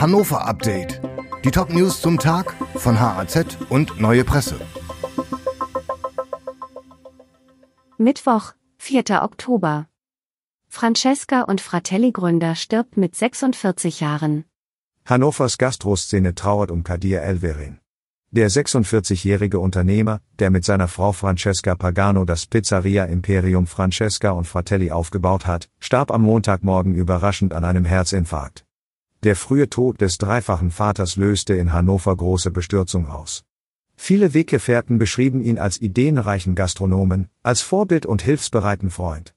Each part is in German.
Hannover Update. Die Top News zum Tag von HAZ und Neue Presse. Mittwoch, 4. Oktober. Francesca und Fratelli-Gründer stirbt mit 46 Jahren. Hannovers Gastroszene trauert um Kadir Elverin. Der 46-jährige Unternehmer, der mit seiner Frau Francesca Pagano das Pizzeria Imperium Francesca und Fratelli aufgebaut hat, starb am Montagmorgen überraschend an einem Herzinfarkt. Der frühe Tod des dreifachen Vaters löste in Hannover große Bestürzung aus. Viele Weggefährten beschrieben ihn als ideenreichen Gastronomen, als Vorbild und hilfsbereiten Freund.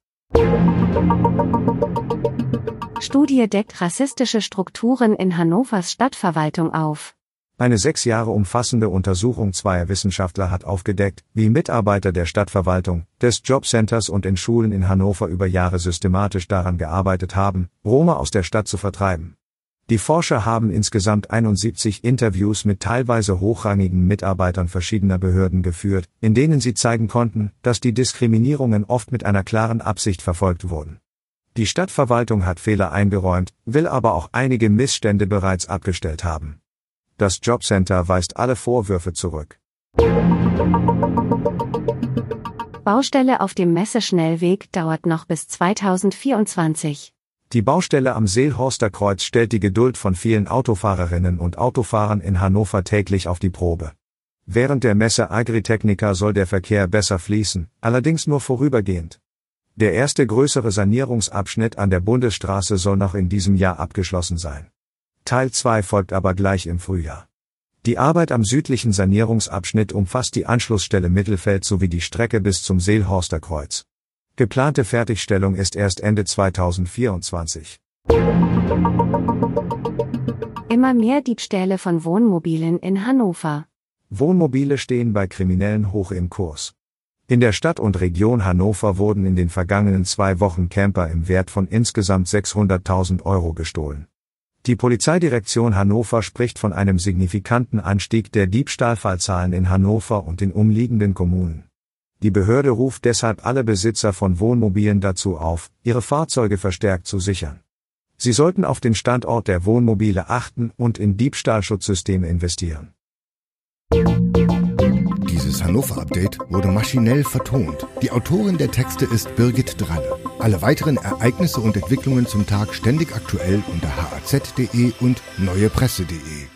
Studie deckt rassistische Strukturen in Hannovers Stadtverwaltung auf. Eine sechs Jahre umfassende Untersuchung zweier Wissenschaftler hat aufgedeckt, wie Mitarbeiter der Stadtverwaltung, des Jobcenters und in Schulen in Hannover über Jahre systematisch daran gearbeitet haben, Roma aus der Stadt zu vertreiben. Die Forscher haben insgesamt 71 Interviews mit teilweise hochrangigen Mitarbeitern verschiedener Behörden geführt, in denen sie zeigen konnten, dass die Diskriminierungen oft mit einer klaren Absicht verfolgt wurden. Die Stadtverwaltung hat Fehler eingeräumt, will aber auch einige Missstände bereits abgestellt haben. Das Jobcenter weist alle Vorwürfe zurück. Baustelle auf dem Messeschnellweg dauert noch bis 2024. Die Baustelle am Seelhorster Kreuz stellt die Geduld von vielen Autofahrerinnen und Autofahrern in Hannover täglich auf die Probe. Während der Messe Agritechnica soll der Verkehr besser fließen, allerdings nur vorübergehend. Der erste größere Sanierungsabschnitt an der Bundesstraße soll noch in diesem Jahr abgeschlossen sein. Teil 2 folgt aber gleich im Frühjahr. Die Arbeit am südlichen Sanierungsabschnitt umfasst die Anschlussstelle Mittelfeld sowie die Strecke bis zum Seelhorster Kreuz. Geplante Fertigstellung ist erst Ende 2024. Immer mehr Diebstähle von Wohnmobilen in Hannover. Wohnmobile stehen bei Kriminellen hoch im Kurs. In der Stadt und Region Hannover wurden in den vergangenen zwei Wochen Camper im Wert von insgesamt 600.000 Euro gestohlen. Die Polizeidirektion Hannover spricht von einem signifikanten Anstieg der Diebstahlfallzahlen in Hannover und den umliegenden Kommunen. Die Behörde ruft deshalb alle Besitzer von Wohnmobilen dazu auf, ihre Fahrzeuge verstärkt zu sichern. Sie sollten auf den Standort der Wohnmobile achten und in Diebstahlschutzsysteme investieren. Dieses Hannover Update wurde maschinell vertont. Die Autorin der Texte ist Birgit Dralle. Alle weiteren Ereignisse und Entwicklungen zum Tag ständig aktuell unter haz.de und neuepresse.de.